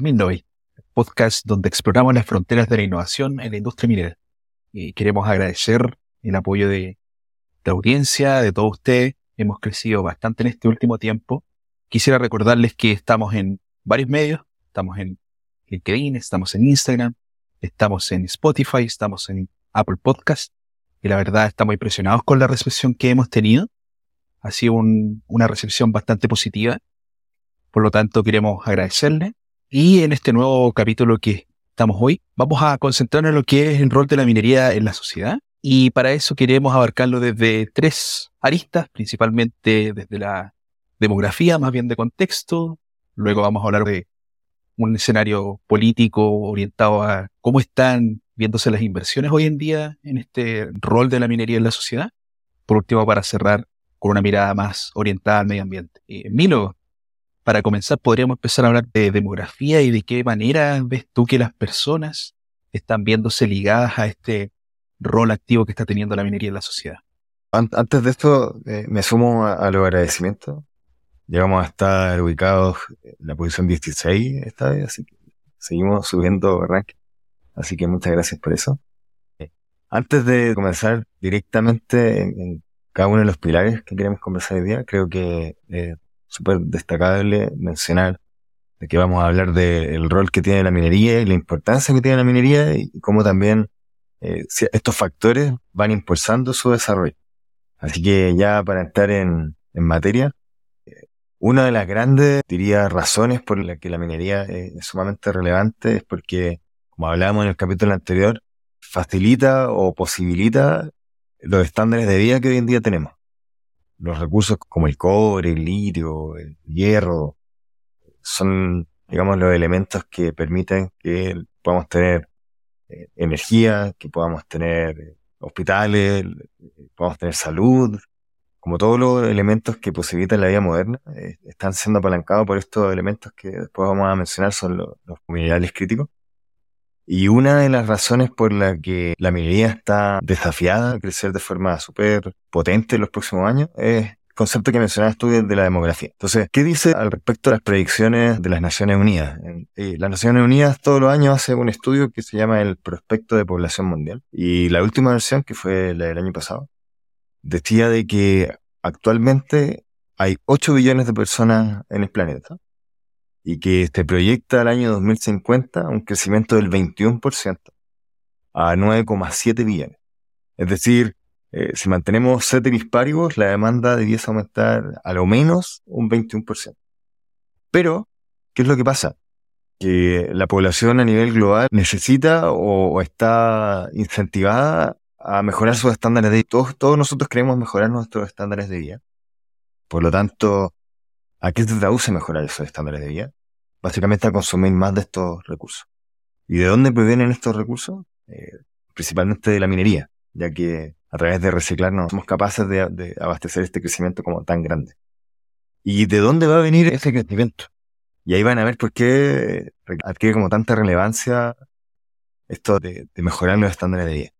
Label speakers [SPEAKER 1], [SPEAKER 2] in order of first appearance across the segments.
[SPEAKER 1] Minnoy, podcast donde exploramos las fronteras de la innovación en la industria minera. Y queremos agradecer el apoyo de la audiencia, de todos ustedes. Hemos crecido bastante en este último tiempo. Quisiera recordarles que estamos en varios medios. Estamos en LinkedIn, estamos en Instagram, estamos en Spotify, estamos en Apple Podcast. Y la verdad estamos impresionados con la recepción que hemos tenido. Ha sido una recepción bastante positiva. Por lo tanto, queremos agradecerle. Y en este nuevo capítulo que estamos hoy, vamos a concentrarnos en lo que es el rol de la minería en la sociedad. Y para eso queremos abarcarlo desde tres aristas, principalmente desde la demografía, más bien de contexto. Luego vamos a hablar de un escenario político orientado a cómo están viéndose las inversiones hoy en día en este rol de la minería en la sociedad. Por último, para cerrar con una mirada más orientada al medio ambiente. Eh, Milo, para comenzar, podríamos empezar a hablar de demografía y de qué manera ves tú que las personas están viéndose ligadas a este rol activo que está teniendo la minería en la sociedad.
[SPEAKER 2] Antes de esto, eh, me sumo a, los agradecimientos. Llegamos a estar ubicados en la posición 16 esta vez, así que seguimos subiendo ranking. Así que muchas gracias por eso. Eh, antes de comenzar directamente en, cada uno de los pilares que queremos conversar hoy día, creo que eh, súper destacable mencionar de que vamos a hablar del rol que tiene la minería y la importancia que tiene la minería y cómo también eh, estos factores van impulsando su desarrollo. Así que ya para entrar en, materia, eh, una de las grandes, diría, razones por las que la minería es sumamente relevante es porque, como hablábamos en el capítulo anterior, facilita o posibilita los estándares de vida que hoy en día tenemos los recursos como el cobre, el litio, el hierro, son, digamos, los elementos que permiten que podamos tener eh, energía, que podamos tener eh, hospitales, podamos tener salud, como todos los elementos que posibilitan la vida moderna, eh, están siendo apalancados por estos elementos que después vamos a mencionar, son los, los minerales críticos. Y una de las razones por la que la minería está desafiada a crecer de forma súper potente en los próximos años es el concepto que mencionabas tú de la demografía. Entonces, ¿qué dice al respecto de las predicciones de las Naciones Unidas? Eh, las Naciones Unidas todos los años hacen un estudio que se llama el Prospecto de Población Mundial. Y la última versión, que fue la del año pasado, decía de que actualmente hay 8 billones de personas en el planeta y que se proyecta al año 2050 un crecimiento del 21% a 9,7 billones. Es decir, eh, si mantenemos ceteris paribus, la demanda debiese aumentar a lo menos un 21%. Pero, ¿qué es lo que pasa? Que la población a nivel global necesita o, está incentivada a mejorar sus estándares de vida. Todos, todos nosotros queremos mejorar nuestros estándares de vida. Por lo tanto, ¿a qué se traduce mejorar esos estándares de vida? Básicamente a consumir más de estos recursos. ¿Y de dónde provienen estos recursos? Eh, principalmente de la minería, ya que a través de reciclarnos somos capaces de, abastecer este crecimiento como tan grande. ¿Y de dónde va a venir ese crecimiento? Y ahí van a ver por qué adquiere como tanta relevancia esto de, mejorar los estándares de vida.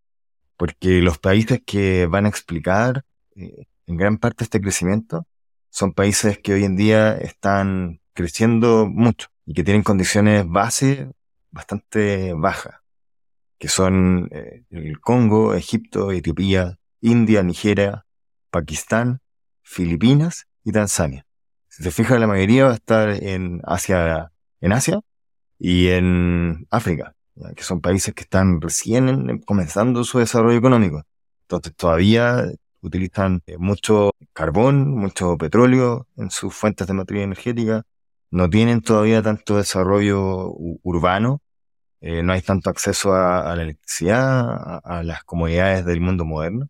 [SPEAKER 2] Porque los países que van a explicar eh, en gran parte este crecimiento son países que hoy en día están creciendo mucho y que tienen condiciones base bastante bajas, que son eh, el Congo, Egipto, Etiopía, India, Nigeria, Pakistán, Filipinas y Tanzania. Si se fija, la mayoría va a estar en Asia, en Asia y en África, que son países que están recién comenzando su desarrollo económico. Entonces todavía utilizan eh, mucho carbón, mucho petróleo en sus fuentes de materia energética, no tienen todavía tanto desarrollo urbano, eh, no hay tanto acceso a, la electricidad, a, las comodidades del mundo moderno,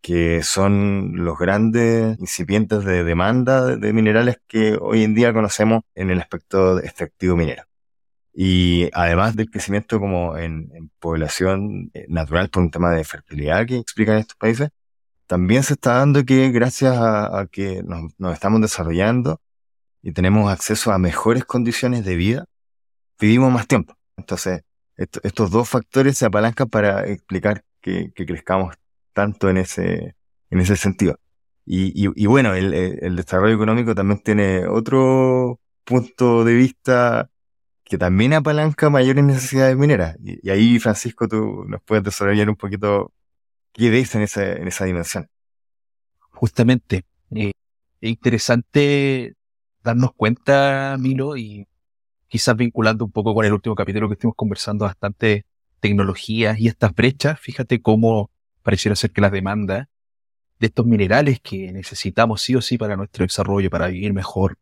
[SPEAKER 2] que son los grandes incipientes de demanda de, minerales que hoy en día conocemos en el aspecto extractivo minero. Y además del crecimiento como en, población eh, natural por un tema de fertilidad que explican estos países, también se está dando que gracias a, que nos estamos desarrollando, y tenemos acceso a mejores condiciones de vida, vivimos más tiempo. Entonces, estos dos factores se apalancan para explicar que, crezcamos tanto en ese, en ese sentido. Y, bueno, el, desarrollo económico también tiene otro punto de vista que también apalanca mayores necesidades mineras. Y, ahí, Francisco, tú nos puedes desarrollar un poquito qué ves en esa, en esa dimensión.
[SPEAKER 1] Justamente, eh, es interesante darnos cuenta, Milo, y quizás vinculando un poco con el último capítulo que estuvimos conversando bastante tecnologías y estas brechas, fíjate cómo pareciera ser que la demanda de estos minerales que necesitamos sí o sí para nuestro desarrollo, para vivir mejor,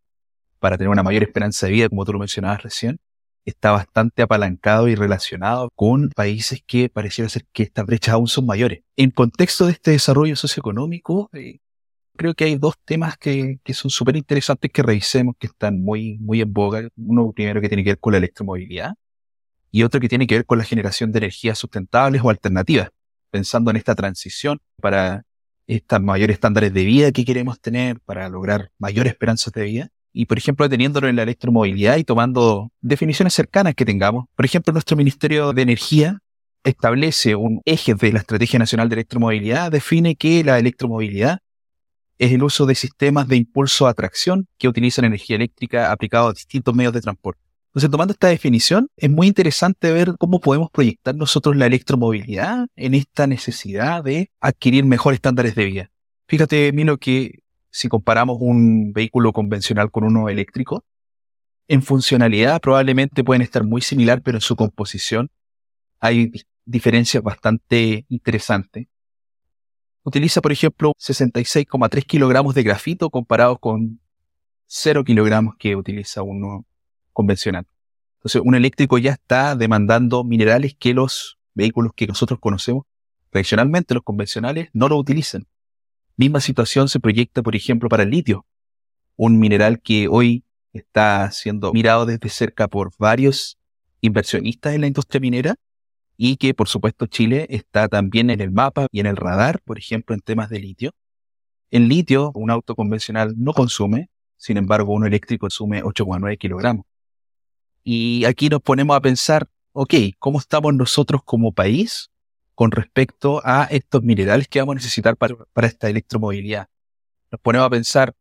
[SPEAKER 1] para tener una mayor esperanza de vida, como tú lo mencionabas recién, está bastante apalancado y relacionado con países que pareciera ser que estas brechas aún son mayores. En contexto de este desarrollo socioeconómico, eh, creo que hay dos temas que, que son súper interesantes que revisemos, que están muy, muy en boga. Uno primero que tiene que ver con la electromovilidad y otro que tiene que ver con la generación de energías sustentables o alternativas, pensando en esta transición para estos mayores estándares de vida que queremos tener, para lograr mayores esperanzas de vida. Y, por ejemplo, teniéndolo en la electromovilidad y tomando definiciones cercanas que tengamos. Por ejemplo, nuestro Ministerio de Energía establece un eje de la Estrategia Nacional de Electromovilidad, define que la electromovilidad es el uso de sistemas de impulso a tracción que utilizan energía eléctrica aplicado a distintos medios de transporte. Entonces, tomando esta definición, es muy interesante ver cómo podemos proyectar nosotros la electromovilidad en esta necesidad de adquirir mejores estándares de vida. Fíjate, Milo, que si comparamos un vehículo convencional con uno eléctrico, en funcionalidad probablemente pueden estar muy similar, pero en su composición hay diferencias bastante interesantes. Utiliza, por ejemplo, 66,3 kilogramos de grafito comparado con 0 kilogramos que utiliza uno convencional. Entonces, un eléctrico ya está demandando minerales que los vehículos que nosotros conocemos tradicionalmente, los convencionales, no lo utilizan. Misma situación se proyecta, por ejemplo, para el litio, un mineral que hoy está siendo mirado desde cerca por varios inversionistas en la industria minera y que, por supuesto, Chile está también en el mapa y en el radar, por ejemplo, en temas de litio. En litio, un auto convencional no consume, sin embargo, uno eléctrico consume 8,9 kilogramos. Y aquí nos ponemos a pensar, ok, ¿cómo estamos nosotros como país con respecto a estos minerales que vamos a necesitar para, esta electromovilidad? Nos ponemos a pensar,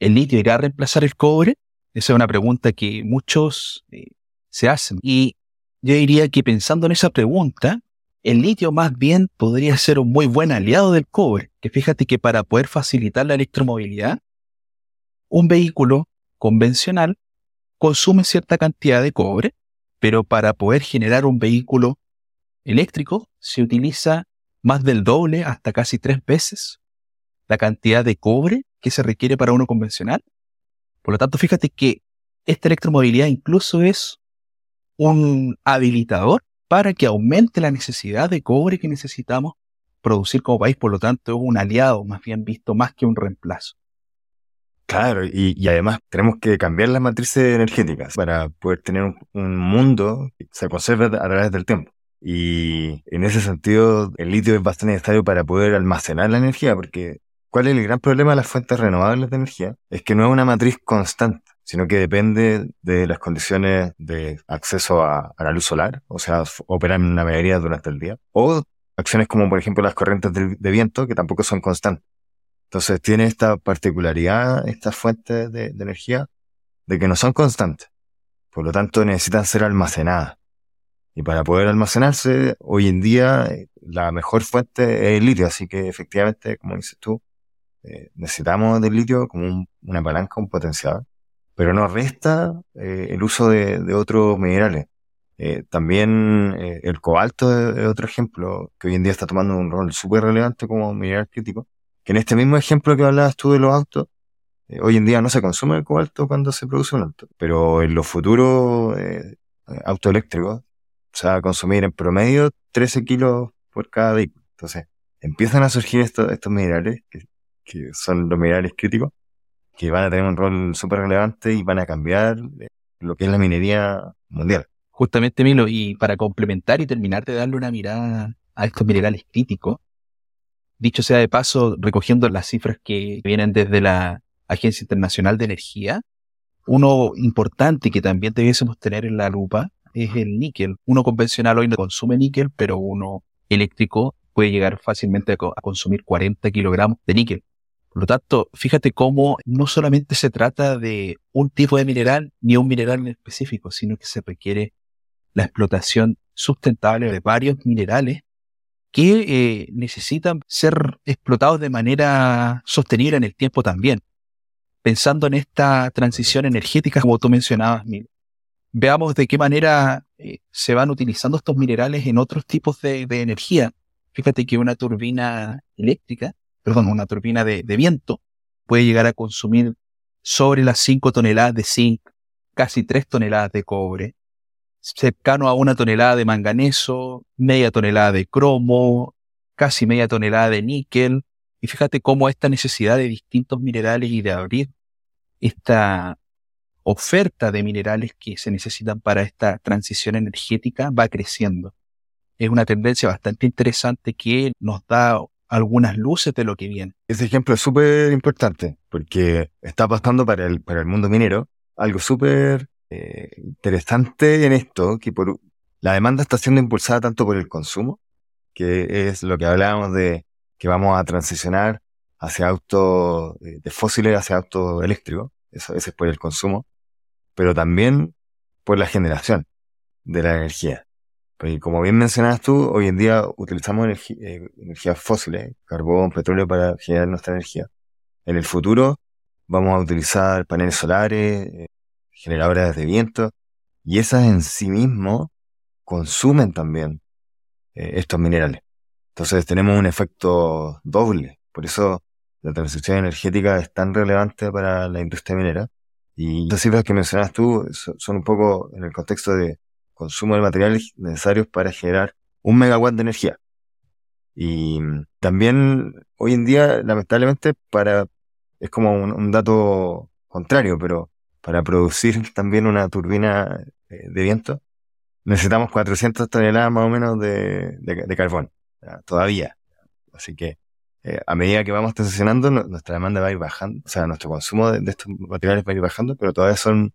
[SPEAKER 1] ¿el litio irá a reemplazar el cobre? Esa es una pregunta que muchos eh, se hacen. Y yo diría que pensando en esa pregunta, el litio más bien podría ser un muy buen aliado del cobre, que fíjate que para poder facilitar la electromovilidad, un vehículo convencional consume cierta cantidad de cobre, pero para poder generar un vehículo eléctrico se utiliza más del doble, hasta casi tres veces, la cantidad de cobre que se requiere para uno convencional. Por lo tanto, fíjate que esta electromovilidad incluso es un habilitador para que aumente la necesidad de cobre que necesitamos producir como país. Por lo tanto, es un aliado, más bien visto, más que un reemplazo.
[SPEAKER 2] Claro, y, además tenemos que cambiar las matrices energéticas para poder tener un, mundo que se conserve a través del tiempo. Y en ese sentido, el litio es bastante necesario para poder almacenar la energía, porque ¿cuál es el gran problema de las fuentes renovables de energía? Es que no es una matriz constante, sino que depende de las condiciones de acceso a, la luz solar, o sea, operar en una mayoría durante el día, o acciones como por ejemplo las corrientes de viento, que tampoco son constantes. Entonces tiene esta particularidad, estas fuentes de, energía, de que no son constantes. Por lo tanto, necesitan ser almacenadas. Y para poder almacenarse, hoy en día la mejor fuente es el litio. Así que efectivamente, como dices tú, eh, necesitamos del litio como una palanca, un potencial. Pero no resta eh, el uso de, otros minerales. también el cobalto es otro ejemplo que hoy en día está tomando un rol súper relevante como mineral crítico que en este mismo ejemplo que hablabas tú de los autos, eh, hoy en día no se consume el cobalto cuando se produce un auto, pero en los futuros eh, autos eléctricos se va a consumir en promedio 13 kilos por cada vehículo. Entonces, empiezan a surgir estos, minerales, que son los minerales críticos, que van a tener un rol súper relevante y van a cambiar eh, lo que es la minería mundial.
[SPEAKER 1] Justamente, Milo, y para complementar y terminar de darle una mirada a estos minerales críticos, Dicho sea de paso, recogiendo las cifras que vienen desde la Agencia Internacional de Energía, uno importante que también debiésemos tener en la lupa es el níquel. Uno convencional hoy no consume níquel, pero uno eléctrico puede llegar fácilmente a consumir 40 kilogramos de níquel. Por lo tanto, fíjate cómo no solamente se trata de un tipo de mineral ni un mineral en específico, sino que se requiere la explotación sustentable de varios minerales que eh, necesitan ser explotados de manera sostenible en el tiempo también. Pensando en esta transición energética, como tú mencionabas, veamos de qué manera eh, se van utilizando estos minerales en otros tipos de, energía. Fíjate que una turbina eléctrica, perdón, una turbina de, viento puede llegar a consumir sobre las 5 toneladas de zinc, casi 3 toneladas de cobre, cercano a una tonelada de manganeso, media tonelada de cromo, casi media tonelada de níquel. Y fíjate cómo esta necesidad de distintos minerales y de abrir esta oferta de minerales que se necesitan para esta transición energética va creciendo. Es una tendencia bastante interesante que nos da algunas luces de lo que viene.
[SPEAKER 2] Ese ejemplo es súper importante porque está pasando para el, para el mundo minero algo súper eh, interesante en esto, que por, la demanda está siendo impulsada tanto por el consumo, que es lo que hablábamos de que vamos a transicionar hacia autos eh, de fósiles hacia autos eléctricos, eso, es por el consumo, pero también por la generación de la energía. Porque como bien mencionabas tú, hoy en día utilizamos eh, energías fósiles, carbón, petróleo para generar nuestra energía. En el futuro vamos a utilizar paneles solares, generadoras de viento, y esas en sí mismo consumen también eh, estos minerales. Entonces tenemos un efecto doble. Por eso la transición energética es tan relevante para la industria minera. Y las cifras que mencionas tú son un poco en el contexto de consumo de materiales necesarios para generar un megawatt de energía. Y también hoy en día, lamentablemente, para es como un dato contrario, pero para producir también una turbina eh, de viento, necesitamos 400 toneladas más o menos de, carbón, todavía. Así que eh, a medida que vamos transicionando, nuestra demanda va a ir bajando, o sea, nuestro consumo de, estos materiales va a ir bajando, pero todavía son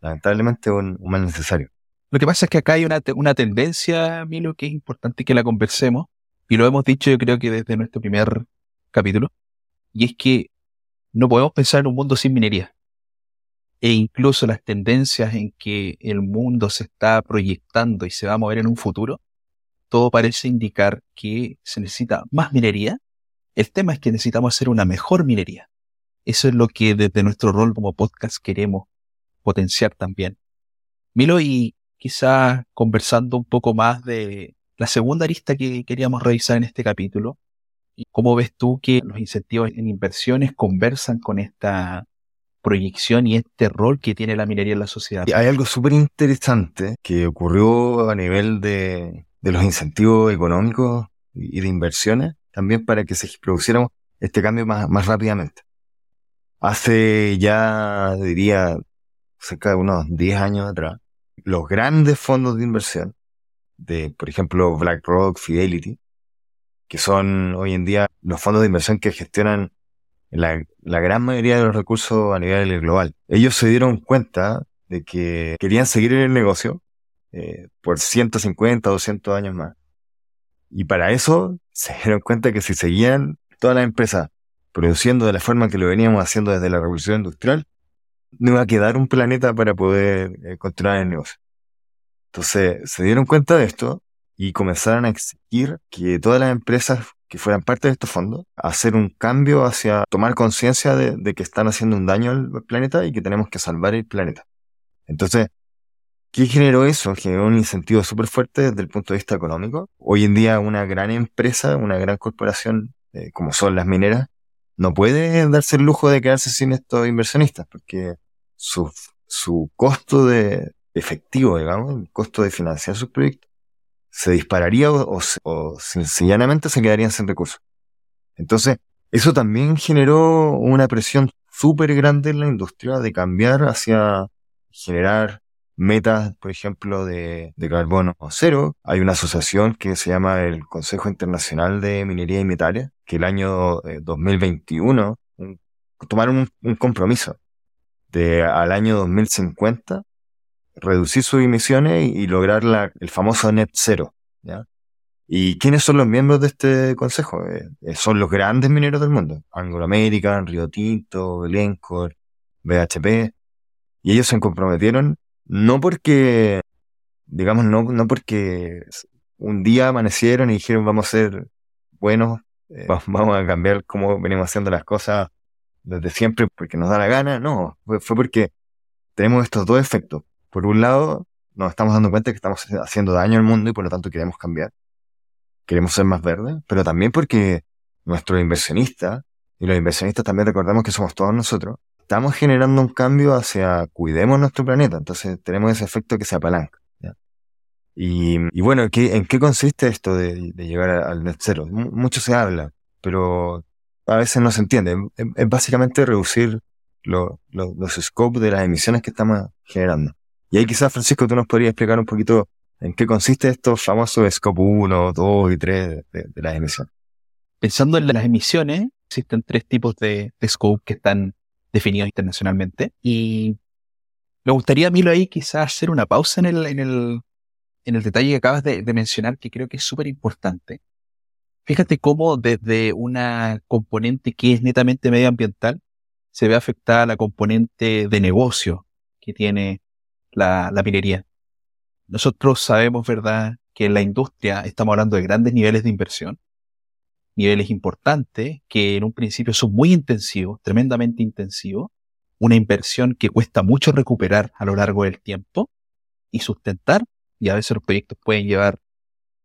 [SPEAKER 2] lamentablemente un, mal necesario.
[SPEAKER 1] Lo que pasa es que acá hay una, una tendencia, Milo, que es importante que la conversemos, y lo hemos dicho yo creo que desde nuestro primer capítulo, y es que no podemos pensar en un mundo sin minería e incluso las tendencias en que el mundo se está proyectando y se va a mover en un futuro, todo parece indicar que se necesita más minería. El tema es que necesitamos hacer una mejor minería. Eso es lo que desde nuestro rol como podcast queremos potenciar también. Milo, y quizá conversando un poco más de la segunda arista que queríamos revisar en este capítulo, ¿cómo ves tú que los incentivos en inversiones conversan con esta proyección y este rol que tiene la minería en la sociedad.
[SPEAKER 2] hay algo súper interesante que ocurrió a nivel de, los incentivos económicos y de inversiones, también para que se produciera este cambio más, más rápidamente. Hace ya, diría, cerca de unos 10 años atrás, los grandes fondos de inversión, de, por ejemplo, BlackRock, Fidelity, que son hoy en día los fondos de inversión que gestionan la, gran mayoría de los recursos a nivel global. Ellos se dieron cuenta de que querían seguir en el negocio eh, por 150, 200 años más. Y para eso se dieron cuenta que si seguían todas las empresas produciendo de la forma que lo veníamos haciendo desde la revolución industrial, no iba a quedar un planeta para poder eh, continuar el negocio. Entonces se dieron cuenta de esto y comenzaron a exigir que todas las empresas que fueran parte de estos fondos, hacer un cambio hacia tomar conciencia de, que están haciendo un daño al planeta y que tenemos que salvar el planeta. Entonces, ¿qué generó eso? Generó un incentivo súper fuerte desde el punto de vista económico. Hoy en día una gran empresa, una gran corporación, eh, como son las mineras, no puede darse el lujo de quedarse sin estos inversionistas, porque su, su costo de efectivo, digamos, el costo de financiar sus proyectos, se dispararía o, sencillamente se quedarían sin recursos. Entonces, eso también generó una presión súper grande en la industria de cambiar hacia generar metas, por ejemplo, de, carbono cero. Hay una asociación que se llama el Consejo Internacional de Minería y Metales, que el año 2021 eh, tomaron un, compromiso de al año 2050 reducir sus emisiones y, lograr la, el famoso net zero. ¿ya? ¿Y quiénes son los miembros de este consejo? Eh, eh, son los grandes mineros del mundo. Anglo American, Rio Tinto, Glencore, BHP. Y ellos se comprometieron no porque, digamos, no, no porque un día amanecieron y dijeron vamos a ser buenos, eh, vamos a cambiar cómo venimos haciendo las cosas desde siempre porque nos da la gana. No, fue, fue porque tenemos estos dos efectos. Por un lado, nos estamos dando cuenta que estamos haciendo daño al mundo y por lo tanto queremos cambiar queremos ser más verdes, pero también porque nuestros inversionistas, y los inversionistas también recordamos que somos todos nosotros, estamos generando un cambio hacia cuidemos nuestro planeta, entonces tenemos ese efecto que se apalanca. Y, bueno, ¿en qué consiste esto de, llegar al net cero? mucho se habla, pero a veces no se entiende. Es, básicamente reducir los scopes de las emisiones que estamos generando. Y ahí quizás, Francisco, tú nos podrías explicar un poquito ¿En qué consiste estos famosos Scope 1, 2 y 3 de, las emisiones?
[SPEAKER 1] Pensando en las emisiones, existen tres tipos de, scope que están definidos internacionalmente. Y me gustaría, Milo, ahí quizás hacer una pausa en el, en el detalle que acabas de, mencionar, que creo que es súper importante. Fíjate cómo desde una componente que es netamente medioambiental se ve afectada la componente de negocio que tiene la minería. Nosotros sabemos, ¿verdad?, que en la industria estamos hablando de grandes niveles de inversión, niveles importantes que en un principio son muy intensivos, tremendamente intensivos, una inversión que cuesta mucho recuperar a lo largo del tiempo y sustentar, y a veces los proyectos pueden llevar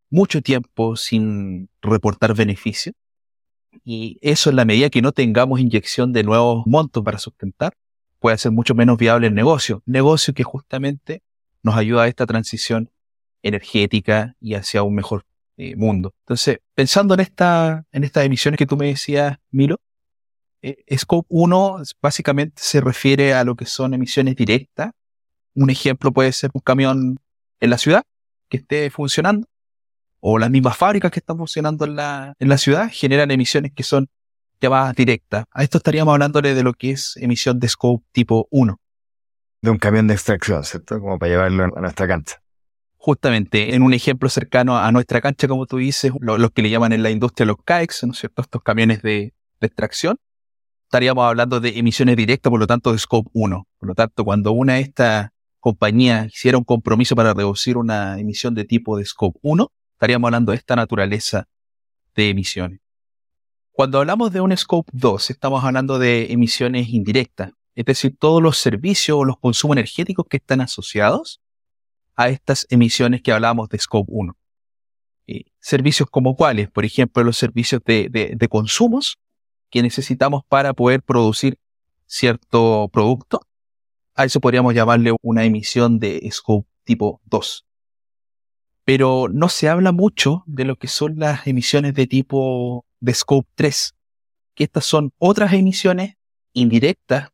[SPEAKER 1] mucho tiempo sin reportar beneficios. Y eso en la medida que no tengamos inyección de nuevos montos para sustentar, puede ser mucho menos viable el negocio. Negocio que justamente nos ayuda a esta transición energética y hacia un mejor eh, mundo. Entonces, pensando en, esta, en estas emisiones que tú me decías, Milo, eh, Scope 1 básicamente se refiere a lo que son emisiones directas. Un ejemplo puede ser un camión en la ciudad que esté funcionando o las mismas fábricas que están funcionando en la, en la ciudad generan emisiones que son llamadas directas. A esto estaríamos hablándole de lo que es emisión de scope tipo 1
[SPEAKER 2] de un camión de extracción, ¿cierto? Como para llevarlo a nuestra cancha.
[SPEAKER 1] Justamente, en un ejemplo cercano a nuestra cancha, como tú dices, los que le llaman en la industria los CAEX, ¿no es cierto? Estos camiones de, extracción, estaríamos hablando de emisiones directas, por lo tanto, de Scope 1. Por lo tanto, cuando una de estas compañías hiciera un compromiso para reducir una emisión de tipo de Scope 1, estaríamos hablando de esta naturaleza de emisiones. Cuando hablamos de un Scope 2, estamos hablando de emisiones indirectas, es decir, todos los servicios o los consumos energéticos que están asociados a estas emisiones que hablábamos de Scope 1. servicios como cuáles, por ejemplo, los servicios de, consumos que necesitamos para poder producir cierto producto. A eso podríamos llamarle una emisión de Scope tipo 2. Pero no se habla mucho de lo que son las emisiones de tipo de Scope 3, que estas son otras emisiones indirectas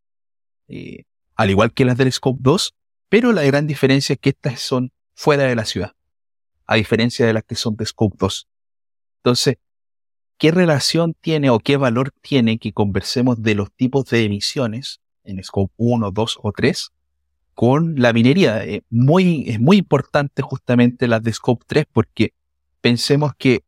[SPEAKER 1] eh, al igual que las del Scope 2, pero la gran diferencia es que estas son fuera de la ciudad, a diferencia de las que son de Scope 2. Entonces, ¿qué relación tiene o qué valor tiene que conversemos de los tipos de emisiones en Scope 1, 2 o 3 con la minería? Eh, muy, es muy importante justamente las de Scope 3 porque pensemos que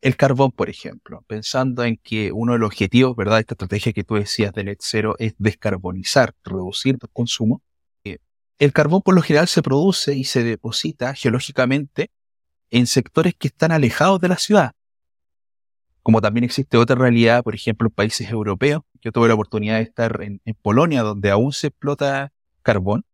[SPEAKER 1] el carbón, por ejemplo, pensando en que uno de los objetivos, ¿verdad? Esta estrategia que tú decías del net cero es descarbonizar, reducir el consumo. Eh, el carbón por lo general se produce y se deposita geológicamente en sectores que están alejados de la ciudad. Como también existe otra realidad, por ejemplo, en países europeos. Yo tuve la oportunidad de estar en, en Polonia, donde aún se explota carbón.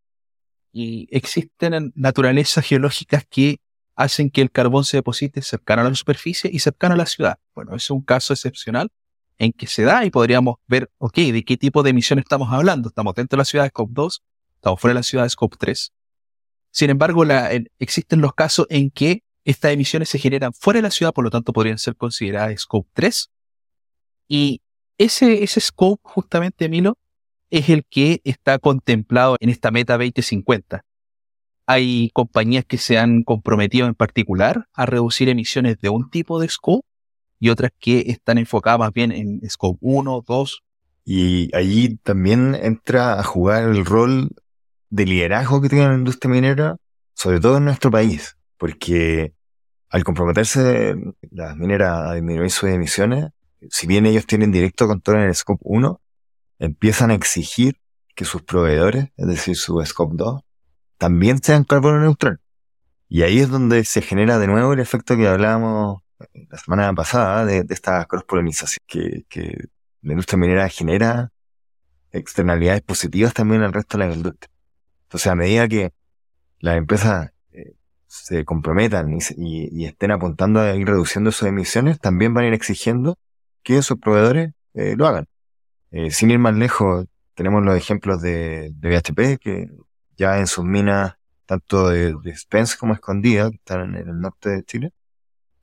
[SPEAKER 1] Y existen naturalezas geológicas que hacen que el carbón se deposite cercano a la superficie y cercano a la ciudad. Bueno, es un caso excepcional en que se da y podríamos ver, ok, ¿de qué tipo de emisión estamos hablando? ¿Estamos dentro de la ciudad de Scope 2? ¿Estamos fuera de la ciudad de Scope 3? Sin embargo, existen los casos en que estas emisiones se generan fuera de la ciudad, por lo tanto podrían ser consideradas Scope 3. Y ese, ese Scope, justamente, Milo, es el que está contemplado en esta meta 2050 hay compañías que se han comprometido en particular a reducir emisiones de un tipo de scope y otras que están enfocadas más bien en scope 1, 2.
[SPEAKER 2] Y allí también entra a jugar el rol de liderazgo que tiene la industria minera, sobre todo en nuestro país, porque al comprometerse las mineras a disminuir sus emisiones, si bien ellos tienen directo control en el Scope 1, empiezan a exigir que sus proveedores, es decir, su Scope 2, también sean carbono neutral. Y ahí es donde se genera de nuevo el efecto que hablábamos la semana pasada de, esta cross-polinización que, que la industria minera genera externalidades positivas también al resto de la industria. Entonces, a medida que las empresas se comprometan y, estén apuntando a ir reduciendo sus emisiones, también van a ir exigiendo que sus proveedores eh, lo hagan. Eh, sin ir más lejos, tenemos los ejemplos de, de BHP, que ya en sus minas, tanto de, Spence como escondida, que están en el norte de Chile,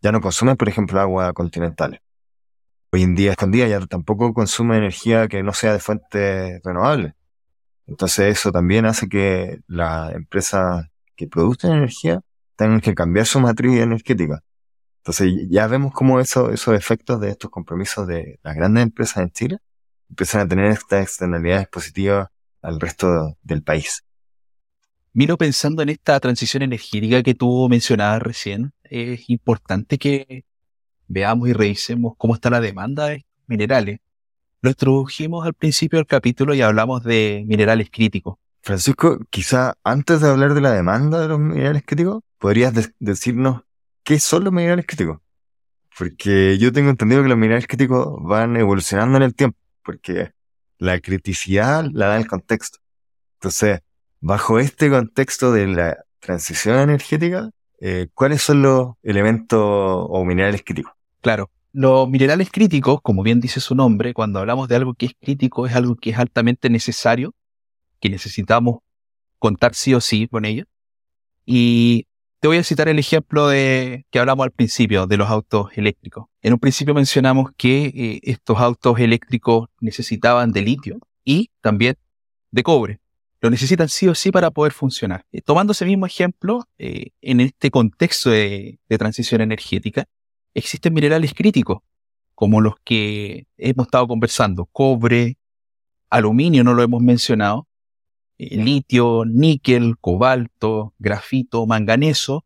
[SPEAKER 2] ya no consumen, por ejemplo, agua continental. Hoy en día escondida ya tampoco consume energía que no sea de fuentes renovables. Entonces eso también hace que las empresas que producen energía tengan que cambiar su matriz energética. Entonces ya vemos cómo eso, esos efectos de estos compromisos de las grandes empresas en Chile empiezan a tener estas externalidades positivas al resto del país.
[SPEAKER 1] Miro pensando en esta transición energética que tú mencionabas recién, es importante que veamos y revisemos cómo está la demanda de minerales. Lo introdujimos al principio del capítulo y hablamos de minerales críticos.
[SPEAKER 2] Francisco, quizá antes de hablar de la demanda de los minerales críticos, ¿podrías decirnos qué son los minerales críticos? Porque yo tengo entendido que los minerales críticos van evolucionando en el tiempo, porque la criticidad la da el contexto. Entonces, bajo este contexto de la transición energética, eh, ¿cuáles son los elementos o minerales críticos?
[SPEAKER 1] Claro, los minerales críticos, como bien dice su nombre, cuando hablamos de algo que es crítico, es algo que es altamente necesario, que necesitamos contar sí o sí con ello. Y te voy a citar el ejemplo de que hablamos al principio de los autos eléctricos. En un principio mencionamos que eh, estos autos eléctricos necesitaban de litio y también de cobre. Lo necesitan sí o sí para poder funcionar. Eh, tomando ese mismo ejemplo, eh, en este contexto de, de transición energética, existen minerales críticos, como los que hemos estado conversando, cobre, aluminio, no lo hemos mencionado, eh, litio, níquel, cobalto, grafito, manganeso.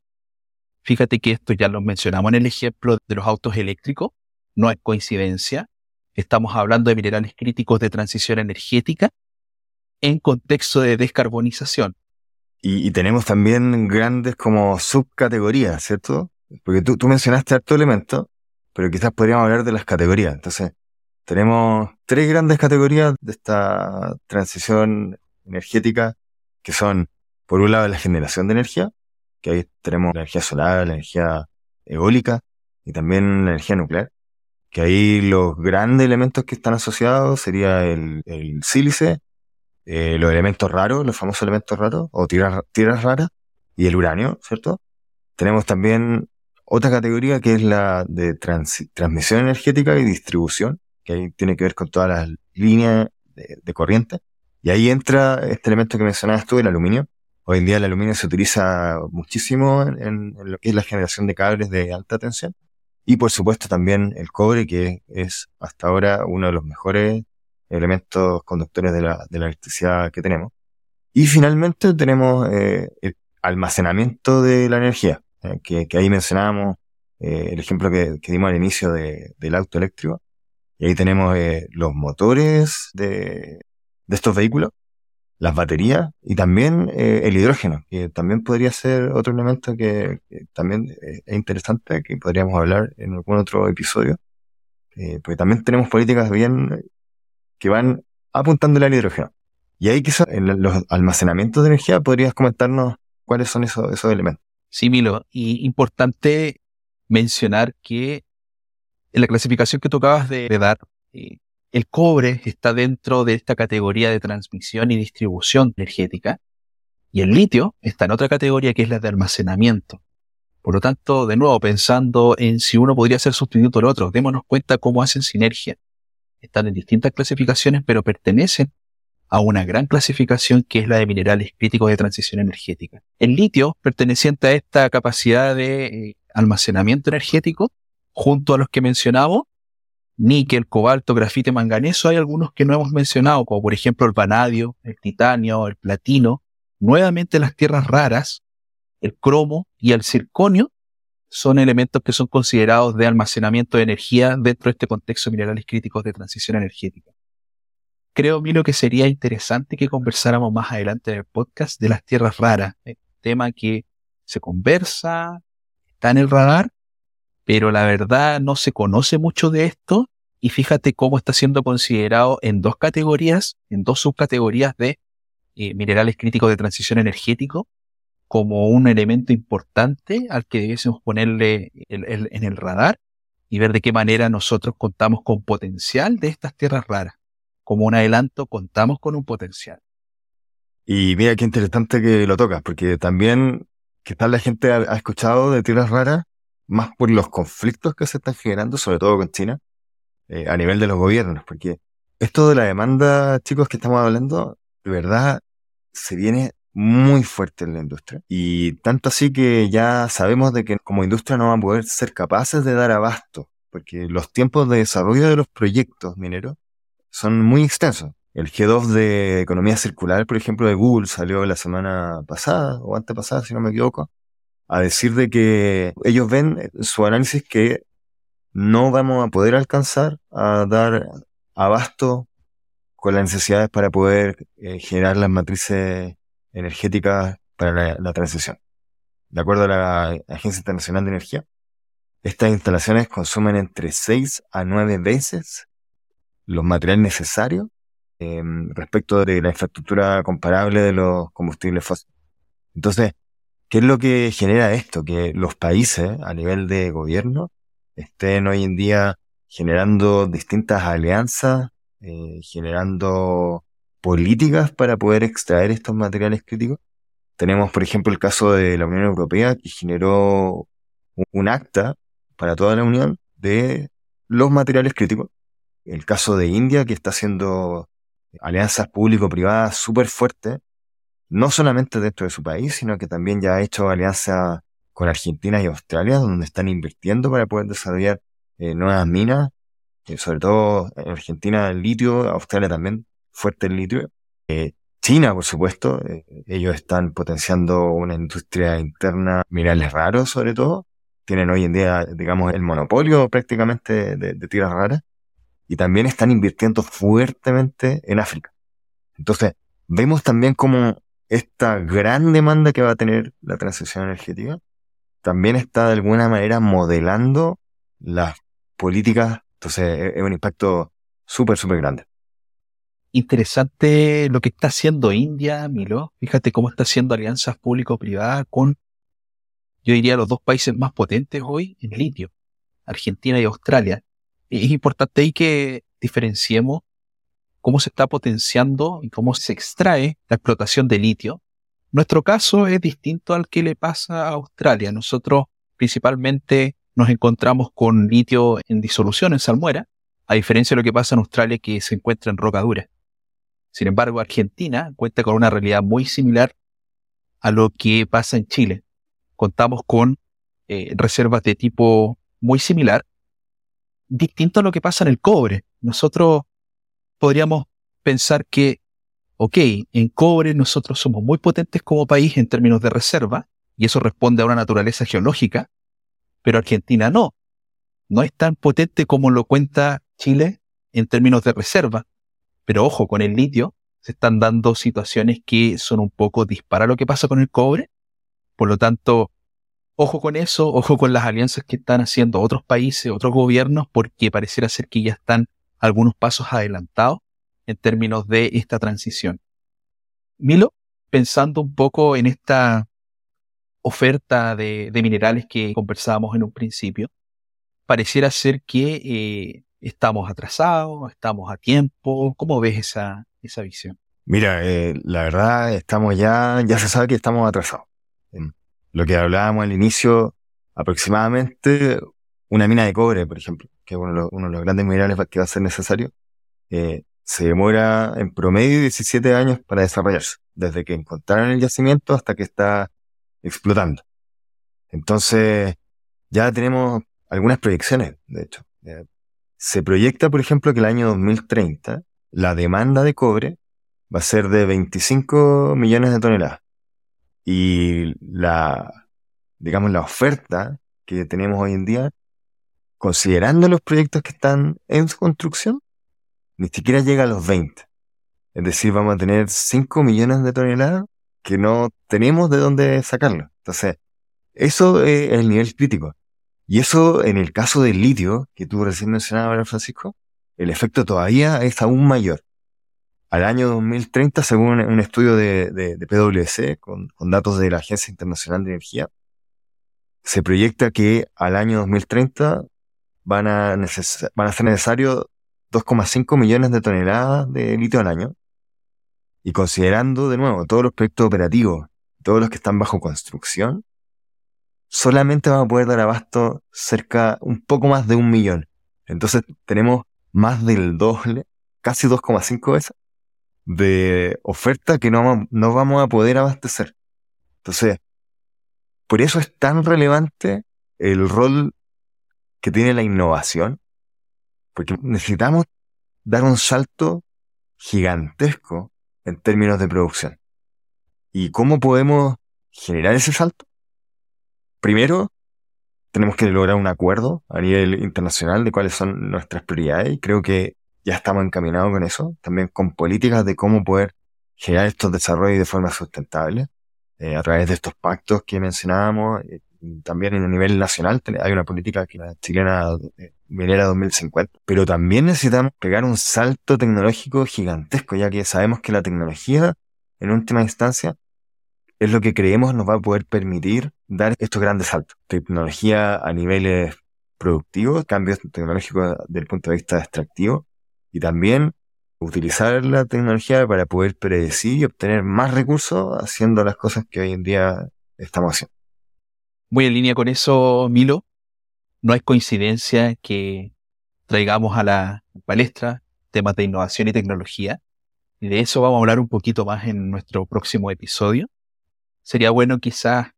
[SPEAKER 1] Fíjate que esto ya lo mencionamos en el ejemplo de los autos eléctricos, no es coincidencia. Estamos hablando de minerales críticos de transición energética en contexto de descarbonización.
[SPEAKER 2] Y, tenemos también grandes como subcategorías, ¿cierto? Porque tú, tú mencionaste harto elemento, pero quizás podríamos hablar de las categorías. Entonces, tenemos tres grandes categorías de esta transición energética, que son, por un lado, la generación de energía, que ahí tenemos la energía solar, la energía eólica y también la energía nuclear, que ahí los grandes elementos que están asociados sería el, sílice, eh, los elementos raros, los famosos elementos raros, o tierras, tierras raras, y el uranio, ¿cierto? Tenemos también otra categoría que es la de transmisión energética y distribución, que ahí tiene que ver con todas las líneas de corriente. Y ahí entra este elemento que mencionabas tú, el aluminio. Hoy en día el aluminio se utiliza muchísimo en, lo que es la generación de cables de alta tensión. Y por supuesto también el cobre, que es hasta ahora uno de los mejores elementos conductores de la, electricidad que tenemos. Y finalmente tenemos eh, el almacenamiento de la energía, eh, que, ahí mencionábamos eh, el ejemplo que, dimos al inicio del auto eléctrico. Y ahí tenemos los motores de, de estos vehículos, las baterías y también eh, el hidrógeno, que también podría ser otro elemento que, también eh, es interesante, que podríamos hablar en algún otro episodio, eh, porque también tenemos políticas bien que van apuntándole al hidrógeno. Y ahí quizás en los almacenamientos de energía podrías comentarnos cuáles son esos, esos elementos.
[SPEAKER 1] Sí, Milo, y importante mencionar que en la clasificación que tú acabas de, de dar, el cobre está dentro de esta categoría de transmisión y distribución energética y el litio está en otra categoría que es la de almacenamiento. Por lo tanto, de nuevo, pensando en si uno podría ser sustituto del otro, démonos cuenta cómo hacen sinergia. Están en distintas clasificaciones, pero pertenecen a una gran clasificación que es la de minerales críticos de transición energética. El litio, perteneciente a esta capacidad de eh, almacenamiento energético, junto a los que mencionamos, níquel, cobalto, grafite, manganeso, hay algunos que no hemos mencionado, como por ejemplo el vanadio, el titanio, el platino, nuevamente las tierras raras, el cromo y el circonio son elementos que son considerados de almacenamiento de energía dentro de este contexto de minerales críticos de transición energética. Creo, Milo, que sería interesante que conversáramos más adelante en el podcast de las tierras raras, tema que se conversa, está en el radar, pero la verdad no se conoce mucho de esto y fíjate cómo está siendo considerado en dos categorías, en dos subcategorías de eh, minerales críticos de transición energético, como un elemento importante al que debiésemos ponerle en el radar y ver de qué manera nosotros contamos con potencial de estas tierras raras. Como un adelanto, contamos con un potencial.
[SPEAKER 2] Y mira qué interesante que lo tocas, porque también que tal la gente ha, escuchado de tierras raras, más por los conflictos que se están generando, sobre todo con China, eh, a nivel de los gobiernos, porque esto de la demanda, chicos, que estamos hablando, de verdad se viene muy fuerte en la industria. Y tanto así que ya sabemos de que como industria no van a poder ser capaces de dar abasto, porque los tiempos de desarrollo de los proyectos mineros son muy extensos. El G2 de economía circular, por ejemplo, de Google salió la semana pasada o antepasada, si no me equivoco, a decir de que ellos ven su análisis que no vamos a poder alcanzar a dar abasto con las necesidades para poder eh, generar las matrices energéticas para la, transición. De acuerdo a la Agencia Internacional de Energía, estas instalaciones consumen entre 6 a 9 veces los materiales necesarios em, respecto de la infraestructura comparable de los combustibles fósiles. Entonces, ¿qué es lo que genera esto? Que los países a nivel de gobierno estén hoy en día generando distintas alianzas, eh, generando políticas para poder extraer estos materiales críticos. Tenemos, por ejemplo, el caso de la Unión Europea que generó un acta para toda la Unión de los materiales críticos. El caso de India que está haciendo alianzas público-privadas súper fuertes, no solamente dentro de su país, sino que también ya ha hecho alianzas con Argentina y Australia, donde están invirtiendo para poder desarrollar eh, nuevas minas, eh, sobre todo en Argentina el litio, Australia también fuerte el litio. Eh, China, por supuesto, ellos están potenciando una industria interna, minerales raros sobre todo. Tienen hoy en día, digamos, el monopolio prácticamente de, de tierras raras. Y también están invirtiendo fuertemente en África. Entonces, vemos también como esta gran demanda que va a tener la transición energética también está de alguna manera modelando las políticas. Entonces, es un impacto súper, súper grande
[SPEAKER 1] interesante lo que está haciendo India, Milo. Fíjate cómo está haciendo alianzas público-privadas con, yo diría, los dos países más potentes hoy en litio, Argentina y Australia. es importante ahí que diferenciemos cómo se está potenciando y cómo se extrae la explotación de litio. Nuestro caso es distinto al que le pasa a Australia. Nosotros principalmente nos encontramos con litio en disolución en salmuera, a diferencia de lo que pasa en Australia que se encuentra en roca dura. Sin embargo, Argentina cuenta con una realidad muy similar a lo que pasa en Chile. Contamos con eh, reservas de tipo muy similar, distinto a lo que pasa en el cobre. Nosotros podríamos pensar que, ok, en cobre nosotros somos muy potentes como país en términos de reserva, y eso responde a una naturaleza geológica, pero Argentina no. No es tan potente como lo cuenta Chile en términos de reserva. Pero ojo, con el litio se están dando situaciones que son un poco disparas a lo que pasa con el cobre. Por lo tanto, ojo con eso, ojo con las alianzas que están haciendo otros países, otros gobiernos, porque pareciera ser que ya están algunos pasos adelantados en términos de esta transición. Milo, pensando un poco en esta oferta de, minerales que conversábamos en un principio, pareciera ser que eh, estamos atrasados, estamos a tiempo. ¿Cómo ves esa, esa visión?
[SPEAKER 2] Mira, eh, la verdad, estamos ya, ya se sabe que estamos atrasados. Lo que hablábamos al inicio, aproximadamente una mina de cobre, por ejemplo, que es uno de los, grandes minerales que va a ser necesario, eh, se demora en promedio 17 años para desarrollarse, desde que encontraron el yacimiento hasta que está explotando. Entonces, ya tenemos algunas proyecciones, de hecho. Se proyecta, por ejemplo, que el año 2030 la demanda de cobre va a ser de 25 millones de toneladas. Y la, digamos, la oferta que tenemos hoy en día, considerando los proyectos que están en su construcción, ni siquiera llega a los 20. Es decir, vamos a tener 5 millones de toneladas que no tenemos de dónde sacarlo. Entonces, eso es el nivel crítico. Y eso, en el caso del litio, que tú recién mencionabas, Francisco, el efecto todavía es aún mayor. Al año 2030, según un estudio de, de, PwC, con, con, datos de la Agencia Internacional de Energía, se proyecta que al año 2030 van a, van a ser necesarios 2,5 millones de toneladas de litio al año. Y considerando de nuevo todos los proyectos operativos, todos los que están bajo construcción, solamente vamos a poder dar abasto cerca un poco más de un millón. Entonces tenemos más del doble, casi 2,5 veces, de oferta que no, no vamos a poder abastecer. Entonces, por eso es tan relevante el rol que tiene la innovación, porque necesitamos dar un salto gigantesco en términos de producción. ¿Y cómo podemos generar ese salto? Primero, tenemos que lograr un acuerdo a nivel internacional de cuáles son nuestras prioridades y creo que ya estamos encaminados con eso, también con políticas de cómo poder generar estos desarrollos de forma sustentable eh, a través de estos pactos que mencionábamos. Eh, también en el nivel nacional hay una política que la chilena eh, minera 2050, pero también necesitamos pegar un salto tecnológico gigantesco, ya que sabemos que la tecnología, en última instancia, es lo que creemos nos va a poder permitir dar estos grandes saltos. Tecnología a niveles productivos, cambios tecnológicos desde el punto de vista extractivo y también utilizar la tecnología para poder predecir y obtener más recursos haciendo las cosas que hoy en día estamos haciendo.
[SPEAKER 1] Muy en línea con eso, Milo. No hay coincidencia que traigamos a la palestra temas de innovación y tecnología. Y de eso vamos a hablar un poquito más en nuestro próximo episodio sería bueno quizás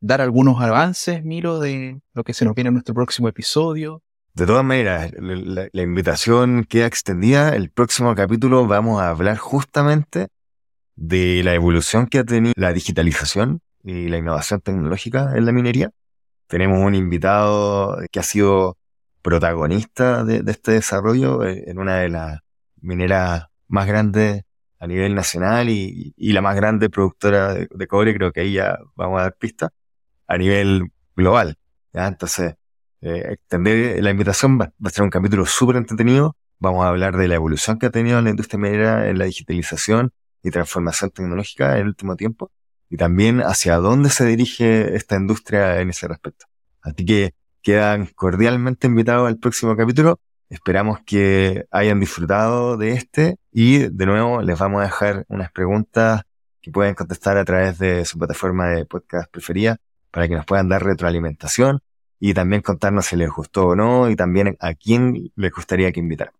[SPEAKER 1] dar algunos avances, Miro, de lo que se nos viene en nuestro próximo episodio.
[SPEAKER 2] De todas maneras, la, invitación queda extendida. El próximo capítulo vamos a hablar justamente de la evolución que ha tenido la digitalización y la innovación tecnológica en la minería. Tenemos un invitado que ha sido protagonista de, este desarrollo en una de las mineras más grandes a nivel nacional y, la más grande productora de, cobre, creo que ahí ya vamos a dar pista, a nivel global. Entonces, eh, extender la invitación va, a ser un capítulo súper entretenido. Vamos a hablar de la evolución que ha tenido la industria minera en la digitalización y transformación tecnológica en el último tiempo y también hacia dónde se dirige esta industria en ese respecto. Así que quedan cordialmente invitados al próximo capítulo Esperamos que hayan disfrutado de este y de nuevo les vamos a dejar unas preguntas que pueden contestar a través de su plataforma de podcast preferida para que nos puedan dar retroalimentación y también contarnos si les gustó o no y también a quién les gustaría que invitar.